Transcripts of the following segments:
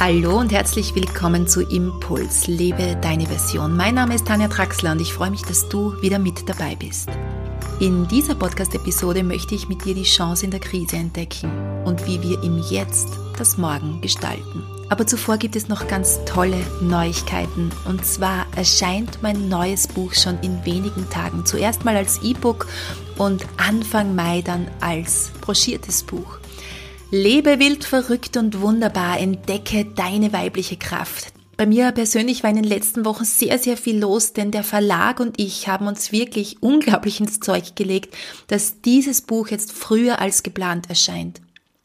Hallo und herzlich willkommen zu Impuls, lebe deine Version. Mein Name ist Tanja Traxler und ich freue mich, dass du wieder mit dabei bist. In dieser Podcast-Episode möchte ich mit dir die Chance in der Krise entdecken und wie wir im Jetzt das Morgen gestalten. Aber zuvor gibt es noch ganz tolle Neuigkeiten. Und zwar erscheint mein neues Buch schon in wenigen Tagen. Zuerst mal als E-Book und Anfang Mai dann als broschiertes Buch. Lebe wild, verrückt und wunderbar, entdecke deine weibliche Kraft. Bei mir persönlich war in den letzten Wochen sehr, sehr viel los, denn der Verlag und ich haben uns wirklich unglaublich ins Zeug gelegt, dass dieses Buch jetzt früher als geplant erscheint.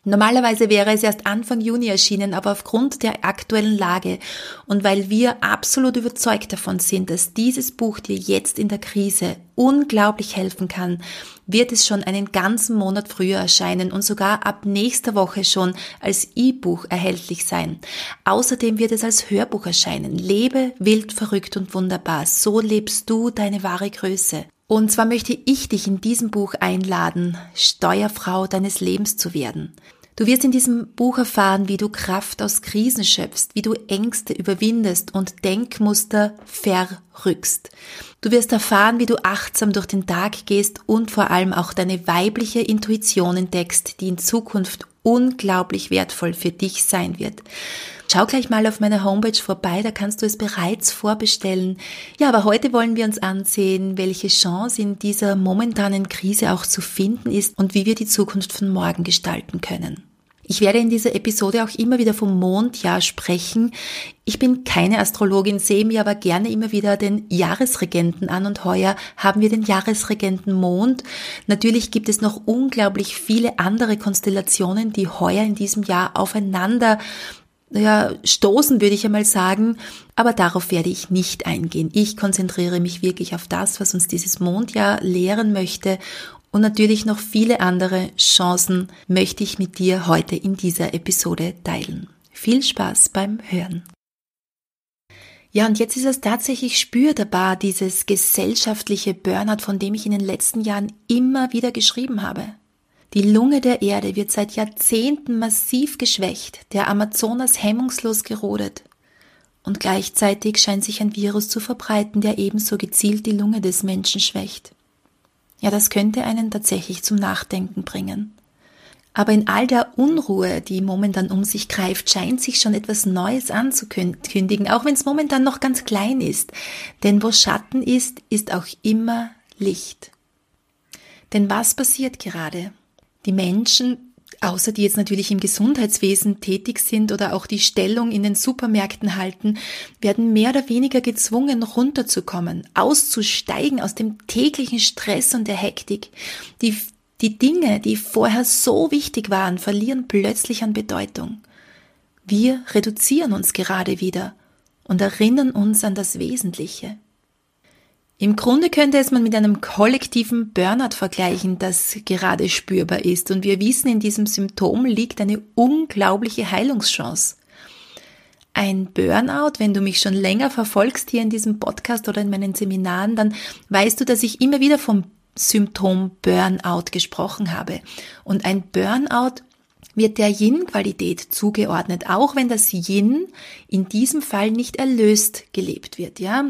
Normalerweise wäre es erst Anfang Juni erschienen, aber aufgrund der aktuellen Lage und weil wir absolut überzeugt davon sind, dass dieses Buch dir jetzt in der Krise unglaublich helfen kann, wird es schon einen ganzen Monat früher erscheinen und sogar ab nächster Woche schon als E-Buch erhältlich sein. Außerdem wird es als Hörbuch erscheinen. Lebe wild, verrückt und wunderbar. So lebst du deine wahre Größe. Und zwar möchte ich dich in diesem Buch einladen, Steuerfrau deines Lebens zu werden. Du wirst in diesem Buch erfahren, wie du Kraft aus Krisen schöpfst, wie du Ängste überwindest und Denkmuster verrückst. Du wirst erfahren, wie du achtsam durch den Tag gehst und vor allem auch deine weibliche Intuition entdeckst, die in Zukunft unglaublich wertvoll für dich sein wird. Schau gleich mal auf meiner Homepage vorbei, da kannst du es bereits vorbestellen. Ja, aber heute wollen wir uns ansehen, welche Chance in dieser momentanen Krise auch zu finden ist und wie wir die Zukunft von morgen gestalten können. Ich werde in dieser Episode auch immer wieder vom Mondjahr sprechen. Ich bin keine Astrologin, sehe mir aber gerne immer wieder den Jahresregenten an und heuer haben wir den Jahresregenten Mond. Natürlich gibt es noch unglaublich viele andere Konstellationen, die heuer in diesem Jahr aufeinander ja, stoßen, würde ich einmal sagen. Aber darauf werde ich nicht eingehen. Ich konzentriere mich wirklich auf das, was uns dieses Mondjahr lehren möchte. Und natürlich noch viele andere Chancen möchte ich mit dir heute in dieser Episode teilen. Viel Spaß beim Hören. Ja, und jetzt ist es tatsächlich spürbar, dieses gesellschaftliche Burnout, von dem ich in den letzten Jahren immer wieder geschrieben habe. Die Lunge der Erde wird seit Jahrzehnten massiv geschwächt, der Amazonas hemmungslos gerodet. Und gleichzeitig scheint sich ein Virus zu verbreiten, der ebenso gezielt die Lunge des Menschen schwächt. Ja, das könnte einen tatsächlich zum Nachdenken bringen. Aber in all der Unruhe, die momentan um sich greift, scheint sich schon etwas Neues anzukündigen, auch wenn es momentan noch ganz klein ist. Denn wo Schatten ist, ist auch immer Licht. Denn was passiert gerade? Die Menschen, außer die jetzt natürlich im Gesundheitswesen tätig sind oder auch die Stellung in den Supermärkten halten, werden mehr oder weniger gezwungen, runterzukommen, auszusteigen aus dem täglichen Stress und der Hektik. Die, die Dinge, die vorher so wichtig waren, verlieren plötzlich an Bedeutung. Wir reduzieren uns gerade wieder und erinnern uns an das Wesentliche. Im Grunde könnte es man mit einem kollektiven Burnout vergleichen, das gerade spürbar ist. Und wir wissen, in diesem Symptom liegt eine unglaubliche Heilungschance. Ein Burnout, wenn du mich schon länger verfolgst hier in diesem Podcast oder in meinen Seminaren, dann weißt du, dass ich immer wieder vom Symptom Burnout gesprochen habe. Und ein Burnout wird der Yin-Qualität zugeordnet, auch wenn das Yin in diesem Fall nicht erlöst gelebt wird, ja.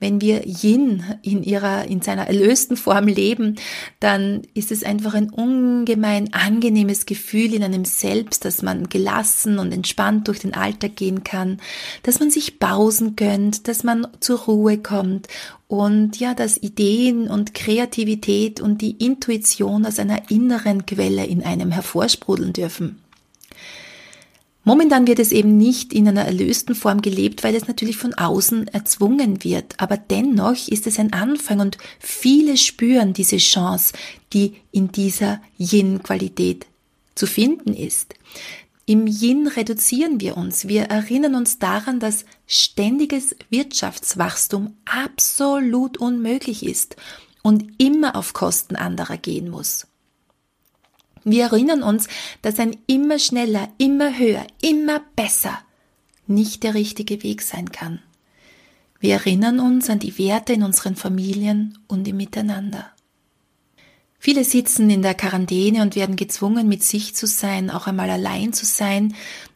Wenn wir Yin in ihrer, in seiner erlösten Form leben, dann ist es einfach ein ungemein angenehmes Gefühl in einem selbst, dass man gelassen und entspannt durch den Alltag gehen kann, dass man sich Pausen gönnt, dass man zur Ruhe kommt und ja, dass Ideen und Kreativität und die Intuition aus einer inneren Quelle in einem hervorsprudeln dürfen. Momentan wird es eben nicht in einer erlösten Form gelebt, weil es natürlich von außen erzwungen wird. Aber dennoch ist es ein Anfang und viele spüren diese Chance, die in dieser Yin-Qualität zu finden ist. Im Yin reduzieren wir uns. Wir erinnern uns daran, dass ständiges Wirtschaftswachstum absolut unmöglich ist und immer auf Kosten anderer gehen muss. Wir erinnern uns, dass ein immer schneller, immer höher, immer besser nicht der richtige Weg sein kann. Wir erinnern uns an die Werte in unseren Familien und im Miteinander. Viele sitzen in der Quarantäne und werden gezwungen, mit sich zu sein, auch einmal allein zu sein.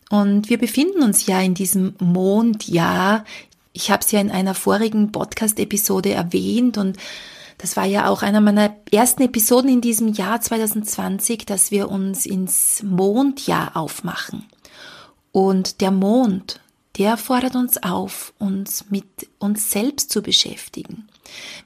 Und wir befinden uns ja in diesem Mondjahr. Ich habe es ja in einer vorigen Podcast-Episode erwähnt und das war ja auch einer meiner ersten Episoden in diesem Jahr 2020, dass wir uns ins Mondjahr aufmachen. Und der Mond, der fordert uns auf, uns mit uns selbst zu beschäftigen.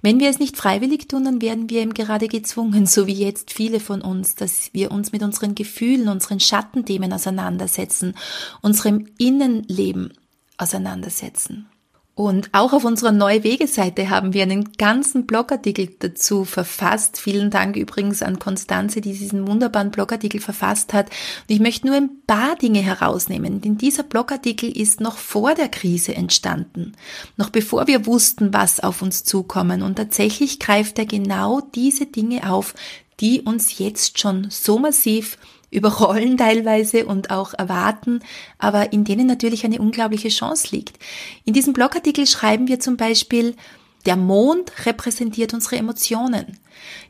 Wenn wir es nicht freiwillig tun, dann werden wir eben gerade gezwungen, so wie jetzt viele von uns, dass wir uns mit unseren Gefühlen, unseren Schattenthemen auseinandersetzen, unserem Innenleben auseinandersetzen. Und auch auf unserer Neue Wege-Seite haben wir einen ganzen Blogartikel dazu verfasst. Vielen Dank übrigens an Konstanze, die diesen wunderbaren Blogartikel verfasst hat. Und ich möchte nur ein paar Dinge herausnehmen, denn dieser Blogartikel ist noch vor der Krise entstanden, noch bevor wir wussten, was auf uns zukommen. Und tatsächlich greift er genau diese Dinge auf, die uns jetzt schon so massiv überrollen teilweise und auch erwarten, aber in denen natürlich eine unglaubliche Chance liegt. In diesem Blogartikel schreiben wir zum Beispiel, der Mond repräsentiert unsere Emotionen,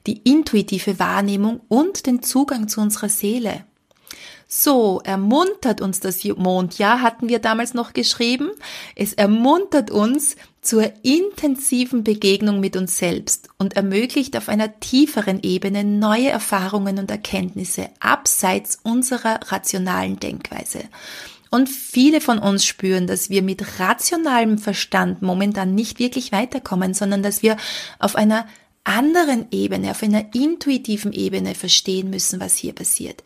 die intuitive Wahrnehmung und den Zugang zu unserer Seele. So ermuntert uns das Mondjahr, hatten wir damals noch geschrieben. Es ermuntert uns zur intensiven Begegnung mit uns selbst und ermöglicht auf einer tieferen Ebene neue Erfahrungen und Erkenntnisse abseits unserer rationalen Denkweise. Und viele von uns spüren, dass wir mit rationalem Verstand momentan nicht wirklich weiterkommen, sondern dass wir auf einer anderen Ebene, auf einer intuitiven Ebene verstehen müssen, was hier passiert.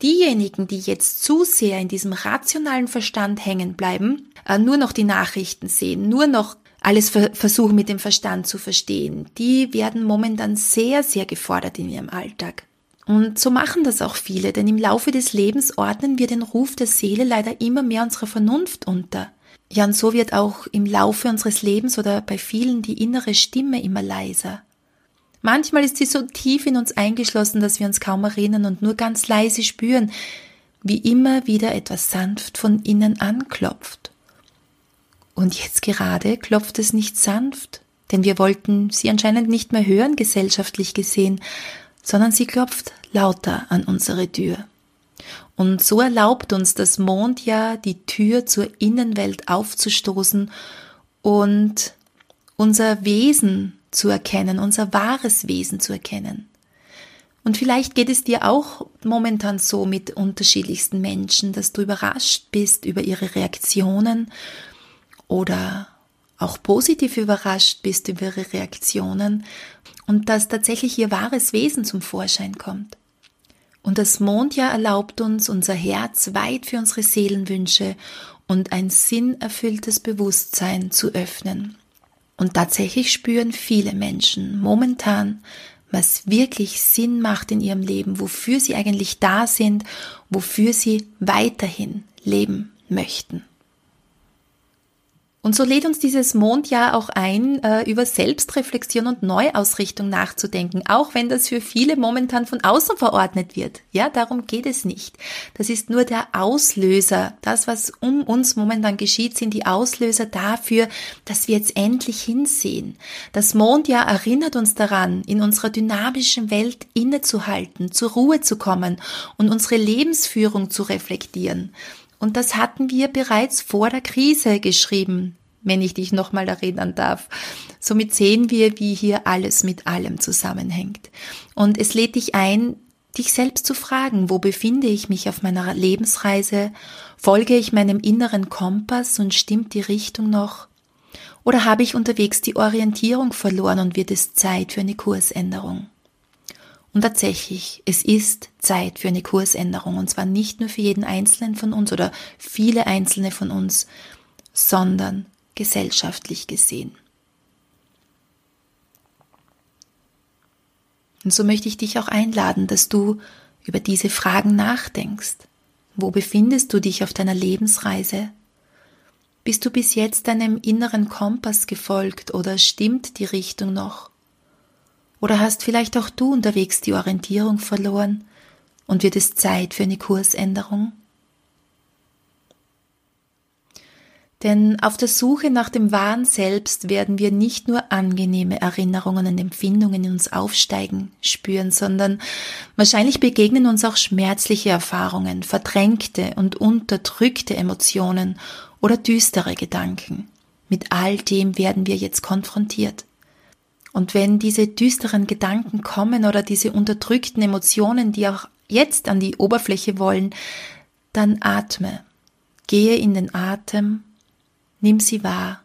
Diejenigen, die jetzt zu sehr in diesem rationalen Verstand hängen bleiben, äh, nur noch die Nachrichten sehen, nur noch alles versuchen mit dem Verstand zu verstehen, die werden momentan sehr, sehr gefordert in ihrem Alltag. Und so machen das auch viele, denn im Laufe des Lebens ordnen wir den Ruf der Seele leider immer mehr unserer Vernunft unter. Ja, und so wird auch im Laufe unseres Lebens oder bei vielen die innere Stimme immer leiser. Manchmal ist sie so tief in uns eingeschlossen, dass wir uns kaum erinnern und nur ganz leise spüren, wie immer wieder etwas sanft von innen anklopft. Und jetzt gerade klopft es nicht sanft, denn wir wollten sie anscheinend nicht mehr hören, gesellschaftlich gesehen, sondern sie klopft lauter an unsere Tür. Und so erlaubt uns das Mondjahr, die Tür zur Innenwelt aufzustoßen und unser Wesen zu erkennen, unser wahres Wesen zu erkennen. Und vielleicht geht es dir auch momentan so mit unterschiedlichsten Menschen, dass du überrascht bist über ihre Reaktionen oder auch positiv überrascht bist über ihre Reaktionen und dass tatsächlich ihr wahres Wesen zum Vorschein kommt. Und das Mondjahr erlaubt uns, unser Herz weit für unsere Seelenwünsche und ein sinnerfülltes Bewusstsein zu öffnen. Und tatsächlich spüren viele Menschen momentan, was wirklich Sinn macht in ihrem Leben, wofür sie eigentlich da sind, wofür sie weiterhin leben möchten. Und so lädt uns dieses Mondjahr auch ein, äh, über Selbstreflexion und Neuausrichtung nachzudenken, auch wenn das für viele momentan von außen verordnet wird. Ja, darum geht es nicht. Das ist nur der Auslöser. Das, was um uns momentan geschieht, sind die Auslöser dafür, dass wir jetzt endlich hinsehen. Das Mondjahr erinnert uns daran, in unserer dynamischen Welt innezuhalten, zur Ruhe zu kommen und unsere Lebensführung zu reflektieren. Und das hatten wir bereits vor der Krise geschrieben, wenn ich dich nochmal erinnern darf. Somit sehen wir, wie hier alles mit allem zusammenhängt. Und es lädt dich ein, dich selbst zu fragen, wo befinde ich mich auf meiner Lebensreise? Folge ich meinem inneren Kompass und stimmt die Richtung noch? Oder habe ich unterwegs die Orientierung verloren und wird es Zeit für eine Kursänderung? Und tatsächlich, es ist Zeit für eine Kursänderung. Und zwar nicht nur für jeden Einzelnen von uns oder viele Einzelne von uns, sondern gesellschaftlich gesehen. Und so möchte ich dich auch einladen, dass du über diese Fragen nachdenkst. Wo befindest du dich auf deiner Lebensreise? Bist du bis jetzt deinem inneren Kompass gefolgt oder stimmt die Richtung noch? Oder hast vielleicht auch du unterwegs die Orientierung verloren und wird es Zeit für eine Kursänderung? Denn auf der Suche nach dem wahren Selbst werden wir nicht nur angenehme Erinnerungen und Empfindungen in uns aufsteigen, spüren, sondern wahrscheinlich begegnen uns auch schmerzliche Erfahrungen, verdrängte und unterdrückte Emotionen oder düstere Gedanken. Mit all dem werden wir jetzt konfrontiert. Und wenn diese düsteren Gedanken kommen oder diese unterdrückten Emotionen, die auch jetzt an die Oberfläche wollen, dann atme. Gehe in den Atem Nimm sie wahr.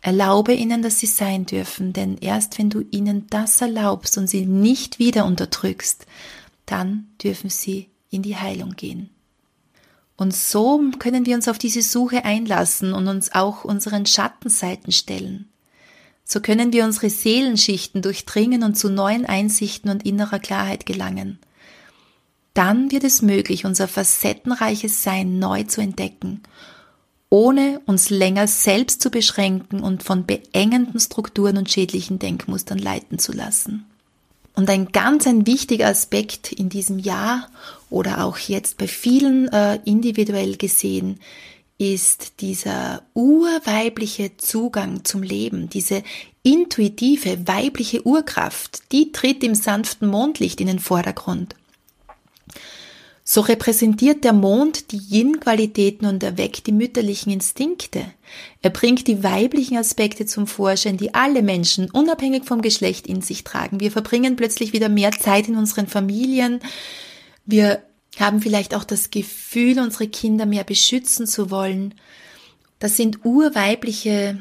Erlaube ihnen, dass sie sein dürfen, denn erst wenn du ihnen das erlaubst und sie nicht wieder unterdrückst, dann dürfen sie in die Heilung gehen. Und so können wir uns auf diese Suche einlassen und uns auch unseren Schattenseiten stellen. So können wir unsere Seelenschichten durchdringen und zu neuen Einsichten und innerer Klarheit gelangen. Dann wird es möglich, unser facettenreiches Sein neu zu entdecken ohne uns länger selbst zu beschränken und von beengenden Strukturen und schädlichen Denkmustern leiten zu lassen. Und ein ganz ein wichtiger Aspekt in diesem Jahr oder auch jetzt bei vielen äh, individuell gesehen ist dieser urweibliche Zugang zum Leben, diese intuitive weibliche Urkraft, die tritt im sanften Mondlicht in den Vordergrund. So repräsentiert der Mond die Yin-Qualitäten und erweckt die mütterlichen Instinkte. Er bringt die weiblichen Aspekte zum Vorschein, die alle Menschen unabhängig vom Geschlecht in sich tragen. Wir verbringen plötzlich wieder mehr Zeit in unseren Familien. Wir haben vielleicht auch das Gefühl, unsere Kinder mehr beschützen zu wollen. Das sind urweibliche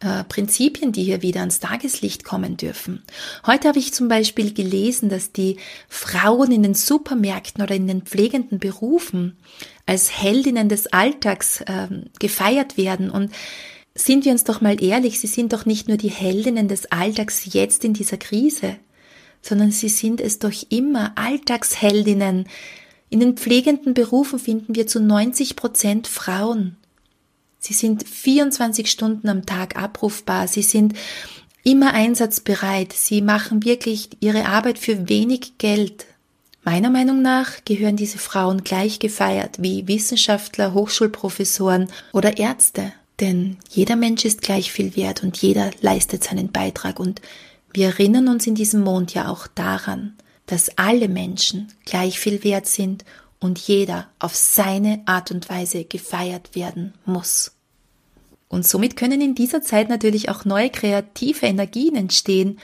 äh, Prinzipien, die hier wieder ans Tageslicht kommen dürfen. Heute habe ich zum Beispiel gelesen, dass die Frauen in den Supermärkten oder in den pflegenden Berufen als Heldinnen des Alltags äh, gefeiert werden und sind wir uns doch mal ehrlich, sie sind doch nicht nur die Heldinnen des Alltags jetzt in dieser Krise, sondern sie sind es doch immer Alltagsheldinnen. In den pflegenden Berufen finden wir zu 90 Prozent Frauen. Sie sind 24 Stunden am Tag abrufbar. Sie sind immer einsatzbereit. Sie machen wirklich ihre Arbeit für wenig Geld. Meiner Meinung nach gehören diese Frauen gleich gefeiert wie Wissenschaftler, Hochschulprofessoren oder Ärzte. Denn jeder Mensch ist gleich viel wert und jeder leistet seinen Beitrag. Und wir erinnern uns in diesem Mond ja auch daran, dass alle Menschen gleich viel wert sind und jeder auf seine Art und Weise gefeiert werden muss. Und somit können in dieser Zeit natürlich auch neue kreative Energien entstehen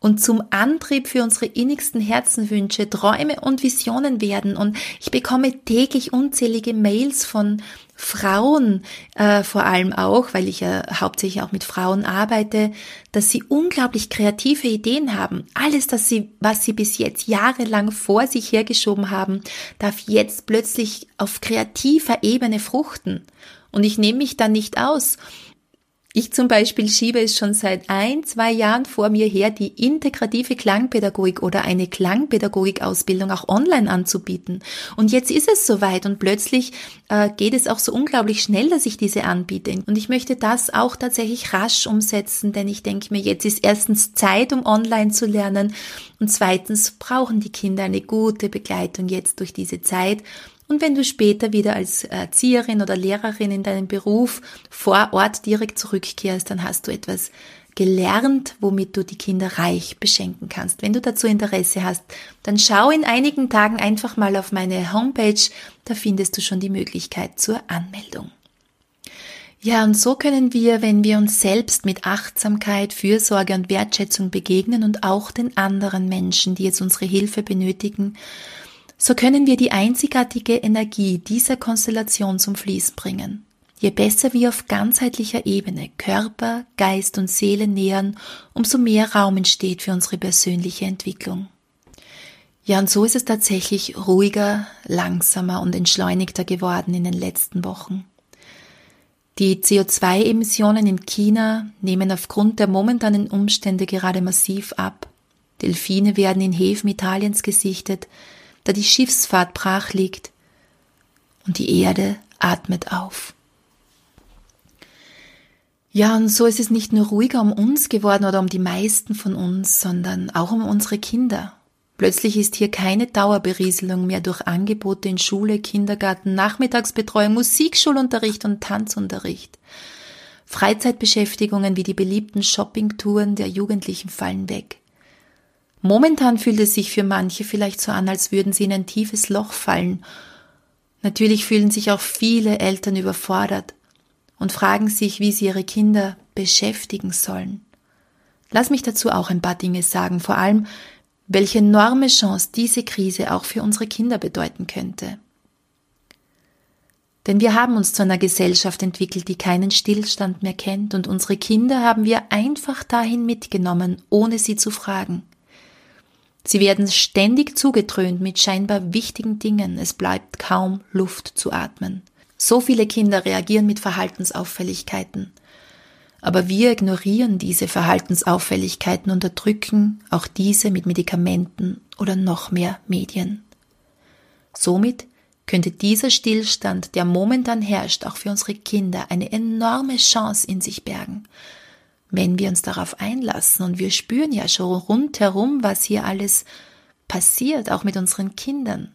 und zum Antrieb für unsere innigsten Herzenwünsche, Träume und Visionen werden. Und ich bekomme täglich unzählige Mails von Frauen, äh, vor allem auch, weil ich ja hauptsächlich auch mit Frauen arbeite, dass sie unglaublich kreative Ideen haben. Alles, das sie, was sie bis jetzt jahrelang vor sich hergeschoben haben, darf jetzt plötzlich auf kreativer Ebene fruchten. Und ich nehme mich da nicht aus. Ich zum Beispiel schiebe es schon seit ein, zwei Jahren vor mir her, die integrative Klangpädagogik oder eine Klangpädagogik-Ausbildung auch online anzubieten. Und jetzt ist es soweit und plötzlich äh, geht es auch so unglaublich schnell, dass ich diese anbiete. Und ich möchte das auch tatsächlich rasch umsetzen, denn ich denke mir, jetzt ist erstens Zeit, um online zu lernen und zweitens brauchen die Kinder eine gute Begleitung jetzt durch diese Zeit und wenn du später wieder als Erzieherin oder Lehrerin in deinen Beruf vor Ort direkt zurückkehrst, dann hast du etwas gelernt, womit du die Kinder reich beschenken kannst. Wenn du dazu Interesse hast, dann schau in einigen Tagen einfach mal auf meine Homepage, da findest du schon die Möglichkeit zur Anmeldung. Ja, und so können wir, wenn wir uns selbst mit Achtsamkeit, Fürsorge und Wertschätzung begegnen und auch den anderen Menschen, die jetzt unsere Hilfe benötigen, so können wir die einzigartige Energie dieser Konstellation zum Fließen bringen. Je besser wir auf ganzheitlicher Ebene Körper, Geist und Seele nähern, umso mehr Raum entsteht für unsere persönliche Entwicklung. Ja, und so ist es tatsächlich ruhiger, langsamer und entschleunigter geworden in den letzten Wochen. Die CO2-Emissionen in China nehmen aufgrund der momentanen Umstände gerade massiv ab. Delfine werden in Häfen Italiens gesichtet, da die Schiffsfahrt brach liegt und die Erde atmet auf. Ja, und so ist es nicht nur ruhiger um uns geworden oder um die meisten von uns, sondern auch um unsere Kinder. Plötzlich ist hier keine Dauerberieselung mehr durch Angebote in Schule, Kindergarten, Nachmittagsbetreuung, Musikschulunterricht und Tanzunterricht. Freizeitbeschäftigungen wie die beliebten Shoppingtouren der Jugendlichen fallen weg. Momentan fühlt es sich für manche vielleicht so an, als würden sie in ein tiefes Loch fallen. Natürlich fühlen sich auch viele Eltern überfordert und fragen sich, wie sie ihre Kinder beschäftigen sollen. Lass mich dazu auch ein paar Dinge sagen, vor allem, welche enorme Chance diese Krise auch für unsere Kinder bedeuten könnte. Denn wir haben uns zu einer Gesellschaft entwickelt, die keinen Stillstand mehr kennt, und unsere Kinder haben wir einfach dahin mitgenommen, ohne sie zu fragen. Sie werden ständig zugetrönt mit scheinbar wichtigen Dingen, es bleibt kaum Luft zu atmen. So viele Kinder reagieren mit Verhaltensauffälligkeiten. Aber wir ignorieren diese Verhaltensauffälligkeiten, unterdrücken auch diese mit Medikamenten oder noch mehr Medien. Somit könnte dieser Stillstand, der momentan herrscht, auch für unsere Kinder eine enorme Chance in sich bergen, wenn wir uns darauf einlassen. Und wir spüren ja schon rundherum, was hier alles passiert, auch mit unseren Kindern.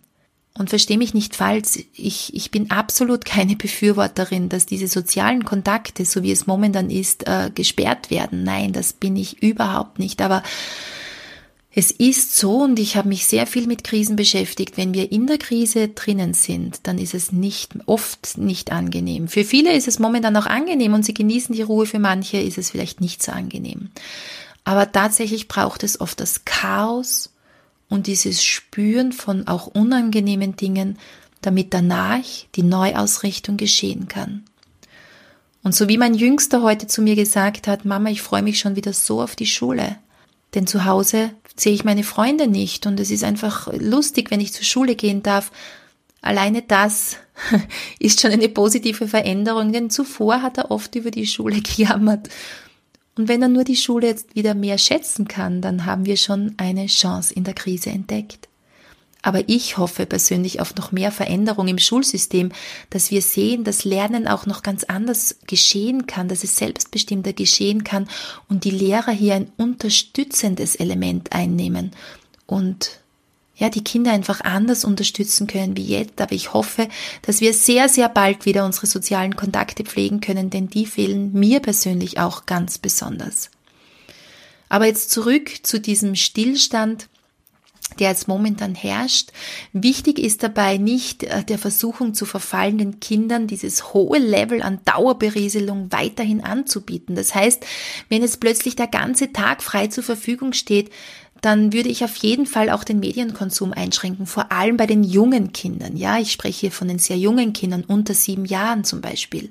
Und verstehe mich nicht falsch, ich, ich bin absolut keine Befürworterin, dass diese sozialen Kontakte, so wie es momentan ist, äh, gesperrt werden. Nein, das bin ich überhaupt nicht. Aber es ist so, und ich habe mich sehr viel mit Krisen beschäftigt, wenn wir in der Krise drinnen sind, dann ist es nicht oft nicht angenehm. Für viele ist es momentan auch angenehm und sie genießen die Ruhe, für manche ist es vielleicht nicht so angenehm. Aber tatsächlich braucht es oft das Chaos und dieses Spüren von auch unangenehmen Dingen, damit danach die Neuausrichtung geschehen kann. Und so wie mein Jüngster heute zu mir gesagt hat, Mama, ich freue mich schon wieder so auf die Schule. Denn zu Hause sehe ich meine Freunde nicht und es ist einfach lustig, wenn ich zur Schule gehen darf. Alleine das ist schon eine positive Veränderung, denn zuvor hat er oft über die Schule gejammert. Und wenn er nur die Schule jetzt wieder mehr schätzen kann, dann haben wir schon eine Chance in der Krise entdeckt. Aber ich hoffe persönlich auf noch mehr Veränderung im Schulsystem, dass wir sehen, dass Lernen auch noch ganz anders geschehen kann, dass es selbstbestimmter geschehen kann und die Lehrer hier ein unterstützendes Element einnehmen und ja, die Kinder einfach anders unterstützen können wie jetzt. Aber ich hoffe, dass wir sehr, sehr bald wieder unsere sozialen Kontakte pflegen können, denn die fehlen mir persönlich auch ganz besonders. Aber jetzt zurück zu diesem Stillstand der jetzt momentan herrscht. Wichtig ist dabei nicht äh, der Versuchung zu verfallen, den Kindern dieses hohe Level an Dauerberieselung weiterhin anzubieten. Das heißt, wenn jetzt plötzlich der ganze Tag frei zur Verfügung steht, dann würde ich auf jeden Fall auch den Medienkonsum einschränken, vor allem bei den jungen Kindern. Ja, ich spreche hier von den sehr jungen Kindern, unter sieben Jahren zum Beispiel.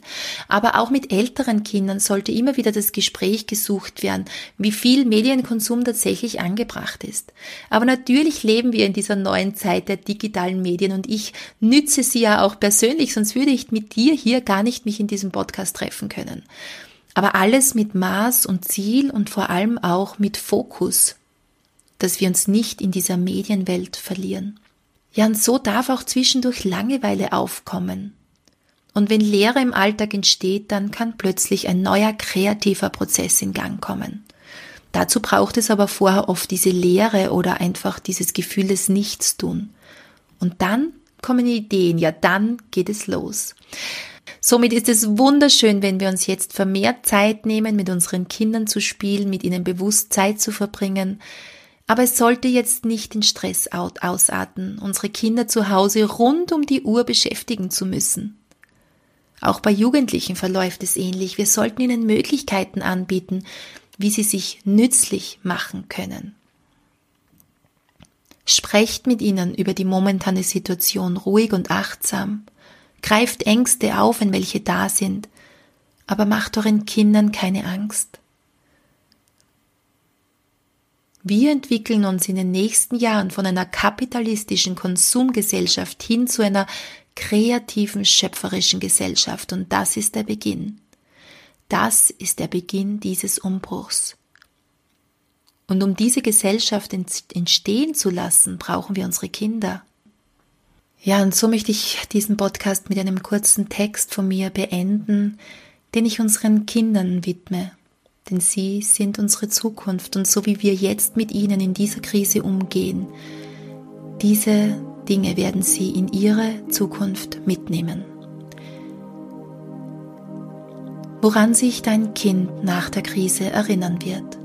Aber auch mit älteren Kindern sollte immer wieder das Gespräch gesucht werden, wie viel Medienkonsum tatsächlich angebracht ist. Aber natürlich leben wir in dieser neuen Zeit der digitalen Medien und ich nütze sie ja auch persönlich, sonst würde ich mit dir hier gar nicht mich in diesem Podcast treffen können. Aber alles mit Maß und Ziel und vor allem auch mit Fokus dass wir uns nicht in dieser Medienwelt verlieren. Ja, und so darf auch zwischendurch Langeweile aufkommen. Und wenn Leere im Alltag entsteht, dann kann plötzlich ein neuer kreativer Prozess in Gang kommen. Dazu braucht es aber vorher oft diese Leere oder einfach dieses Gefühl des Nichtstun. Und dann kommen Ideen, ja, dann geht es los. Somit ist es wunderschön, wenn wir uns jetzt vermehrt Zeit nehmen, mit unseren Kindern zu spielen, mit ihnen bewusst Zeit zu verbringen, aber es sollte jetzt nicht in Stress ausarten, unsere Kinder zu Hause rund um die Uhr beschäftigen zu müssen. Auch bei Jugendlichen verläuft es ähnlich. Wir sollten ihnen Möglichkeiten anbieten, wie sie sich nützlich machen können. Sprecht mit ihnen über die momentane Situation ruhig und achtsam. Greift Ängste auf, wenn welche da sind, aber macht euren Kindern keine Angst. Wir entwickeln uns in den nächsten Jahren von einer kapitalistischen Konsumgesellschaft hin zu einer kreativen, schöpferischen Gesellschaft und das ist der Beginn. Das ist der Beginn dieses Umbruchs. Und um diese Gesellschaft entstehen zu lassen, brauchen wir unsere Kinder. Ja, und so möchte ich diesen Podcast mit einem kurzen Text von mir beenden, den ich unseren Kindern widme denn sie sind unsere Zukunft und so wie wir jetzt mit ihnen in dieser Krise umgehen, Diese Dinge werden sie in ihre Zukunft mitnehmen. Woran sich dein Kind nach der Krise erinnern wird.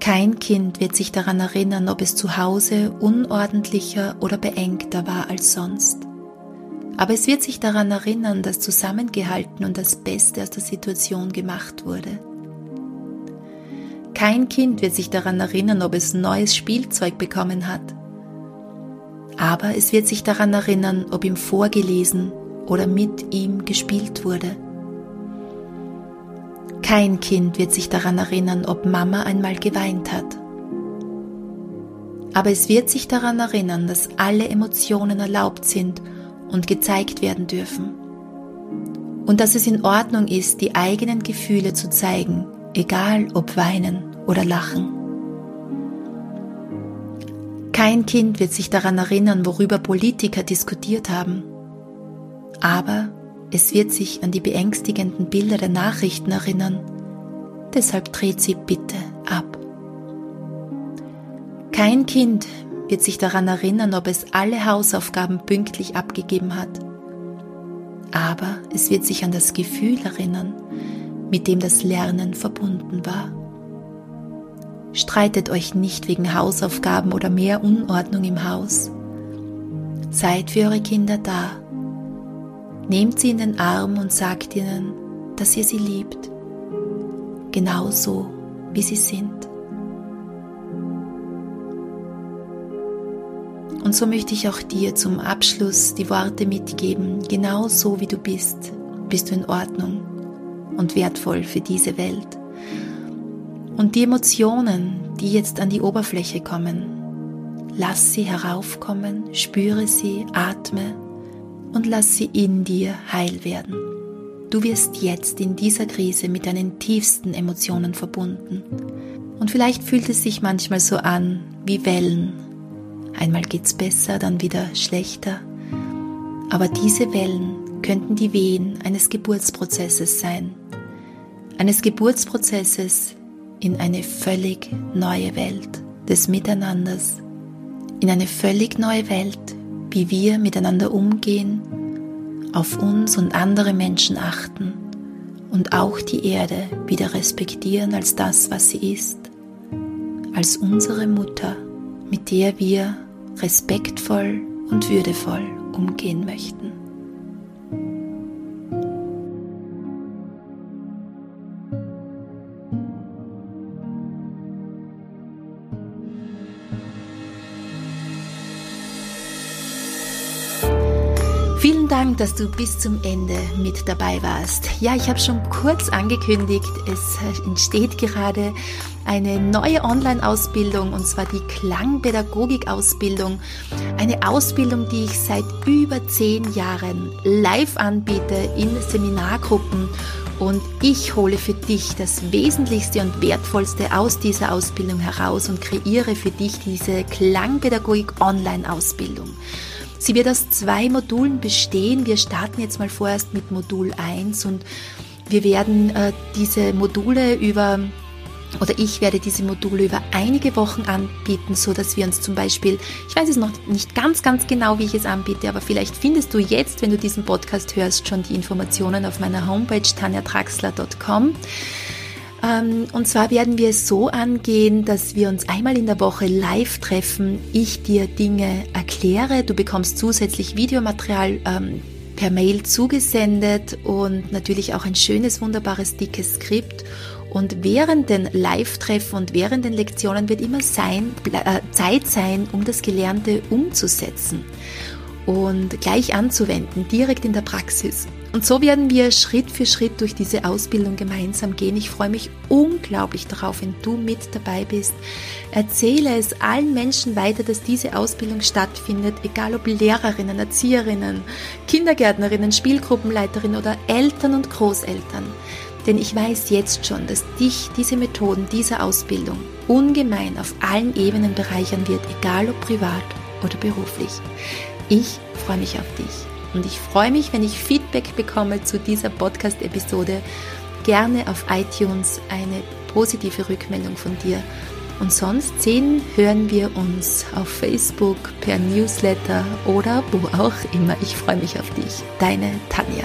Kein Kind wird sich daran erinnern, ob es zu Hause unordentlicher oder beengter war als sonst. Aber es wird sich daran erinnern, dass zusammengehalten und das Beste aus der Situation gemacht wurde. Kein Kind wird sich daran erinnern, ob es neues Spielzeug bekommen hat. Aber es wird sich daran erinnern, ob ihm vorgelesen oder mit ihm gespielt wurde. Kein Kind wird sich daran erinnern, ob Mama einmal geweint hat. Aber es wird sich daran erinnern, dass alle Emotionen erlaubt sind und gezeigt werden dürfen. Und dass es in Ordnung ist, die eigenen Gefühle zu zeigen, egal ob weinen oder lachen. Kein Kind wird sich daran erinnern, worüber Politiker diskutiert haben. Aber es wird sich an die beängstigenden Bilder der Nachrichten erinnern. Deshalb dreht sie bitte ab. Kein Kind wird sich daran erinnern, ob es alle Hausaufgaben pünktlich abgegeben hat. Aber es wird sich an das Gefühl erinnern, mit dem das Lernen verbunden war. Streitet euch nicht wegen Hausaufgaben oder mehr Unordnung im Haus. Seid für eure Kinder da Nehmt sie in den Arm und sagt ihnen, dass ihr sie liebt, genauso wie sie sind. Und so möchte ich auch dir zum Abschluss die Worte mitgeben, genauso wie du bist, bist du in Ordnung und wertvoll für diese Welt. Und die Emotionen, die jetzt an die Oberfläche kommen, lass sie heraufkommen, spüre sie, atme und lass sie in dir heil werden. Du wirst jetzt in dieser Krise mit deinen tiefsten Emotionen verbunden. Und vielleicht fühlt es sich manchmal so an wie Wellen. Einmal geht's besser, dann wieder schlechter. Aber diese Wellen könnten die Wehen eines Geburtsprozesses sein. Eines Geburtsprozesses in eine völlig neue Welt des Miteinanders. In eine völlig neue Welt, wie wir miteinander umgehen, auf uns und andere Menschen achten und auch die Erde wieder respektieren als das, was sie ist, als unsere Mutter, mit der wir respektvoll und würdevoll umgehen möchten. Vielen Dank, dass du bis zum Ende mit dabei warst. Ja, ich habe schon kurz angekündigt, es entsteht gerade eine neue Online-Ausbildung und zwar die Klangpädagogik-Ausbildung. Eine Ausbildung, die ich seit über zehn Jahren live anbiete in Seminargruppen und ich hole für dich das Wesentlichste und Wertvollste aus dieser Ausbildung heraus und kreiere für dich diese Klangpädagogik Online-Ausbildung. Sie wird aus zwei Modulen bestehen. Wir starten jetzt mal vorerst mit Modul 1 und wir werden äh, diese Module über oder ich werde diese Module über einige Wochen anbieten, so dass wir uns zum Beispiel, ich weiß es noch nicht ganz, ganz genau, wie ich es anbiete, aber vielleicht findest du jetzt, wenn du diesen Podcast hörst, schon die Informationen auf meiner Homepage tanjatraxler.com. Ähm, und zwar werden wir es so angehen, dass wir uns einmal in der Woche live treffen, ich dir Dinge erkläre, du bekommst zusätzlich Videomaterial ähm, per Mail zugesendet und natürlich auch ein schönes, wunderbares, dickes Skript. Und während den Live-Treffen und während den Lektionen wird immer sein, äh, Zeit sein, um das Gelernte umzusetzen und gleich anzuwenden, direkt in der Praxis. Und so werden wir Schritt für Schritt durch diese Ausbildung gemeinsam gehen. Ich freue mich unglaublich darauf, wenn du mit dabei bist. Erzähle es allen Menschen weiter, dass diese Ausbildung stattfindet, egal ob Lehrerinnen, Erzieherinnen, Kindergärtnerinnen, Spielgruppenleiterinnen oder Eltern und Großeltern. Denn ich weiß jetzt schon, dass dich diese Methoden, diese Ausbildung ungemein auf allen Ebenen bereichern wird, egal ob privat oder beruflich. Ich freue mich auf dich und ich freue mich, wenn ich Feedback bekomme zu dieser Podcast-Episode. Gerne auf iTunes eine positive Rückmeldung von dir Und sonst sehen, hören wir uns auf Facebook, per Newsletter oder wo auch immer. Ich freue mich auf dich. Deine Tanja.